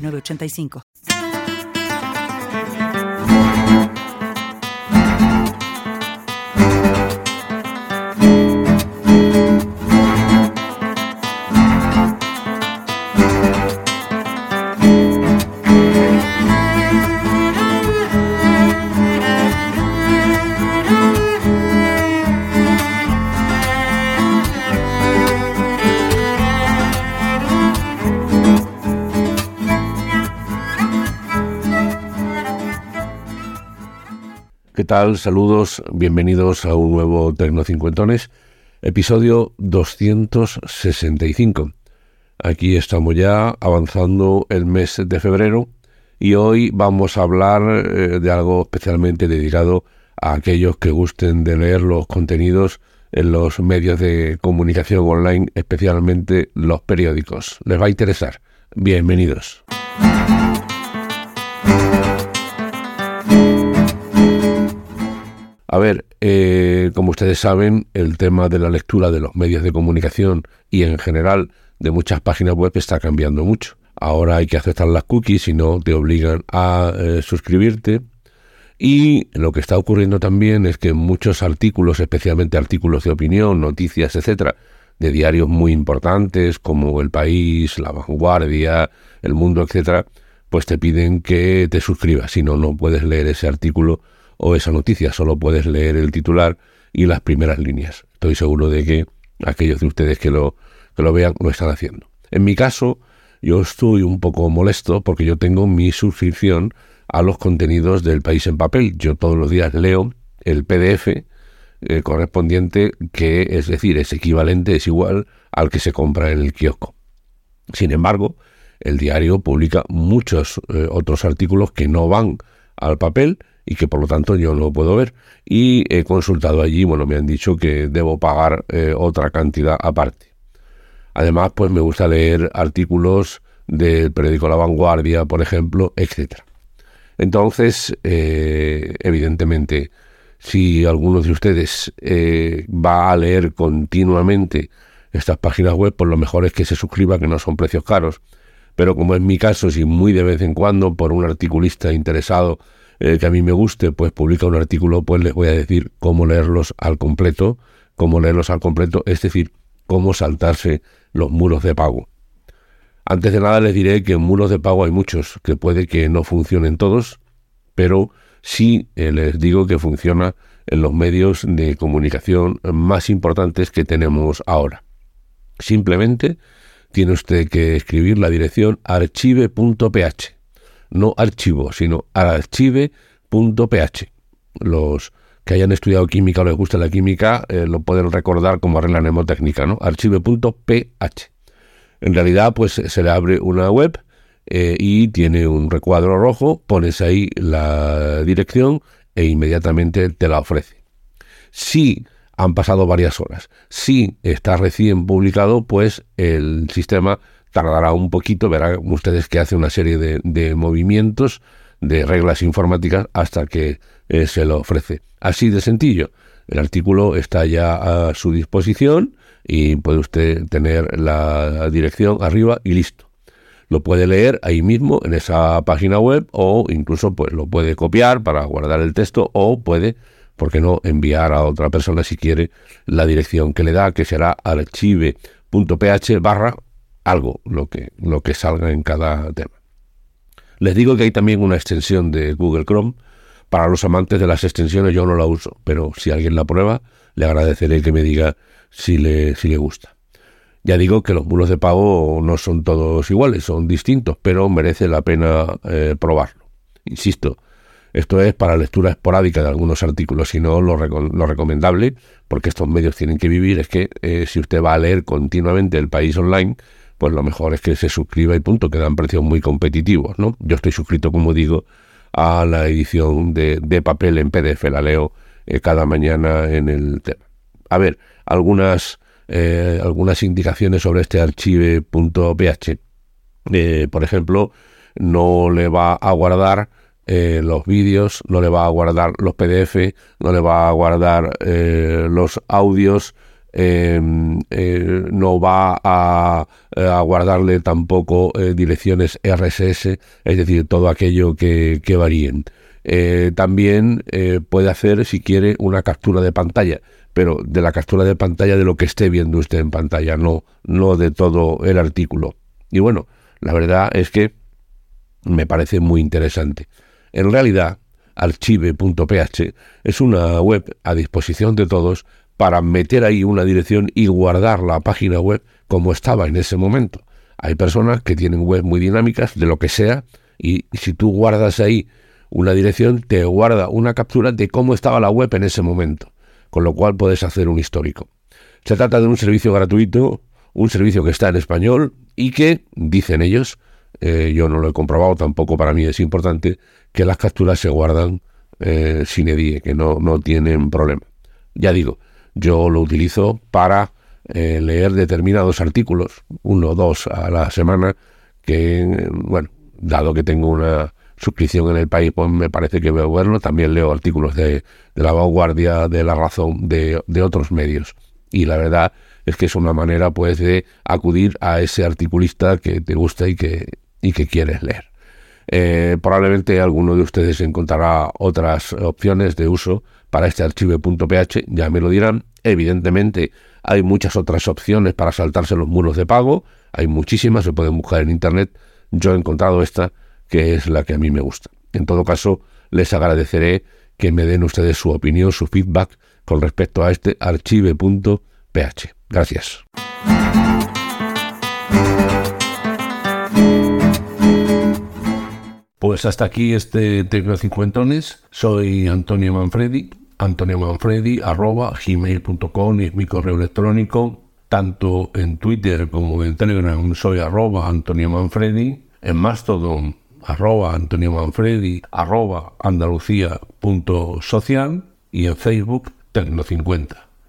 985. ¿Qué tal? Saludos, bienvenidos a un nuevo Tecnocincuentones, episodio 265. Aquí estamos ya avanzando el mes de febrero y hoy vamos a hablar eh, de algo especialmente dedicado a aquellos que gusten de leer los contenidos en los medios de comunicación online, especialmente los periódicos. Les va a interesar. Bienvenidos. A ver, eh, como ustedes saben, el tema de la lectura de los medios de comunicación y en general de muchas páginas web está cambiando mucho. Ahora hay que aceptar las cookies y no te obligan a eh, suscribirte. Y lo que está ocurriendo también es que muchos artículos, especialmente artículos de opinión, noticias, etcétera, de diarios muy importantes como El País, La Vanguardia, El Mundo, etcétera, pues te piden que te suscribas, si no, no puedes leer ese artículo o esa noticia, solo puedes leer el titular y las primeras líneas. Estoy seguro de que aquellos de ustedes que lo, que lo vean lo están haciendo. En mi caso, yo estoy un poco molesto porque yo tengo mi suscripción a los contenidos del país en papel. Yo todos los días leo el PDF eh, correspondiente, que es decir, es equivalente, es igual al que se compra en el kiosco. Sin embargo, el diario publica muchos eh, otros artículos que no van al papel y que por lo tanto yo no puedo ver. Y he consultado allí, bueno, me han dicho que debo pagar eh, otra cantidad aparte. Además, pues me gusta leer artículos del periódico La Vanguardia, por ejemplo, etcétera. Entonces, eh, evidentemente, si alguno de ustedes eh, va a leer continuamente estas páginas web, pues lo mejor es que se suscriba, que no son precios caros. Pero como es mi caso, si muy de vez en cuando por un articulista interesado eh, que a mí me guste, pues publica un artículo, pues les voy a decir cómo leerlos al completo, cómo leerlos al completo, es decir, cómo saltarse los muros de pago. Antes de nada les diré que en muros de pago hay muchos, que puede que no funcionen todos, pero sí eh, les digo que funciona en los medios de comunicación más importantes que tenemos ahora. Simplemente tiene usted que escribir la dirección archive.ph no archivo, sino archive.ph. Los que hayan estudiado química o les gusta la química eh, lo pueden recordar como regla mnemotécnica, ¿no? archive.ph. En realidad, pues se le abre una web eh, y tiene un recuadro rojo, pones ahí la dirección e inmediatamente te la ofrece. Si han pasado varias horas, si está recién publicado, pues el sistema tardará un poquito, verán ustedes que hace una serie de, movimientos, de reglas informáticas, hasta que eh, se lo ofrece. Así de sencillo. El artículo está ya a su disposición y puede usted tener la dirección arriba y listo. Lo puede leer ahí mismo en esa página web o incluso pues lo puede copiar para guardar el texto o puede, ¿por qué no?, enviar a otra persona si quiere la dirección que le da, que será archive.ph barra algo lo que, lo que salga en cada tema. Les digo que hay también una extensión de Google Chrome. Para los amantes de las extensiones yo no la uso, pero si alguien la prueba, le agradeceré que me diga si le, si le gusta. Ya digo que los muros de pago no son todos iguales, son distintos, pero merece la pena eh, probarlo. Insisto, esto es para lectura esporádica de algunos artículos, sino lo, lo recomendable, porque estos medios tienen que vivir, es que eh, si usted va a leer continuamente el país online, pues lo mejor es que se suscriba y punto, que dan precios muy competitivos, ¿no? Yo estoy suscrito, como digo, a la edición de, de papel en PDF, la leo eh, cada mañana en el tema. A ver, algunas, eh, algunas indicaciones sobre este archive.ph. Eh, por ejemplo, no le va a guardar los vídeos, no le va a guardar los PDF, no le va a guardar los audios, em, no va a, guardarle tampoco direcciones RSS, es decir, todo aquello que, que varíen. Eh, también eh, puede hacer, si quiere, una captura de pantalla, pero de la captura de pantalla de lo que esté viendo usted en pantalla, no, no de todo el artículo. Y bueno, la verdad es que me parece muy interesante. En realidad, archive.ph es una web a disposición de todos para meter ahí una dirección y guardar la página web como estaba en ese momento. Hay personas que tienen web muy dinámicas, de lo que sea, y si tú guardas ahí una dirección te guarda una captura de cómo estaba la web en ese momento, con lo cual puedes hacer un histórico. Se trata de un servicio gratuito, un servicio que está en español y que, dicen ellos, eh, yo no lo he comprobado, tampoco para mí es importante, que las capturas se guardan eh, sin edie, que no, no tienen problema. Ya digo, yo lo utilizo para eh, leer determinados artículos, uno o dos a la semana, que, bueno, dado que tengo una suscripción en el país, pues me parece que veo verlo. También leo artículos de, la vanguardia, de la razón, de, otros medios. Y la verdad es que es una manera pues de acudir a ese articulista que te gusta y que, y que quieres leer. Eh, probablemente alguno de ustedes encontrará otras opciones de uso para este archivo.ph, ya me lo dirán. Evidentemente hay muchas otras opciones para saltarse los muros de pago, hay muchísimas, se pueden buscar en internet. Yo he encontrado esta que es la que a mí me gusta. En todo caso, les agradeceré que me den ustedes su opinión, su feedback con respecto a este archive.ph. Gracias. Pues hasta aquí este Tecnocincuentones. Soy Antonio Manfredi. Antonio Manfredi arroba gmail.com es mi correo electrónico. Tanto en Twitter como en Telegram soy arroba Antonio Manfredi. En Mastodon arroba Antonio Manfredi, arroba andalucía.social y en Facebook Tecno50.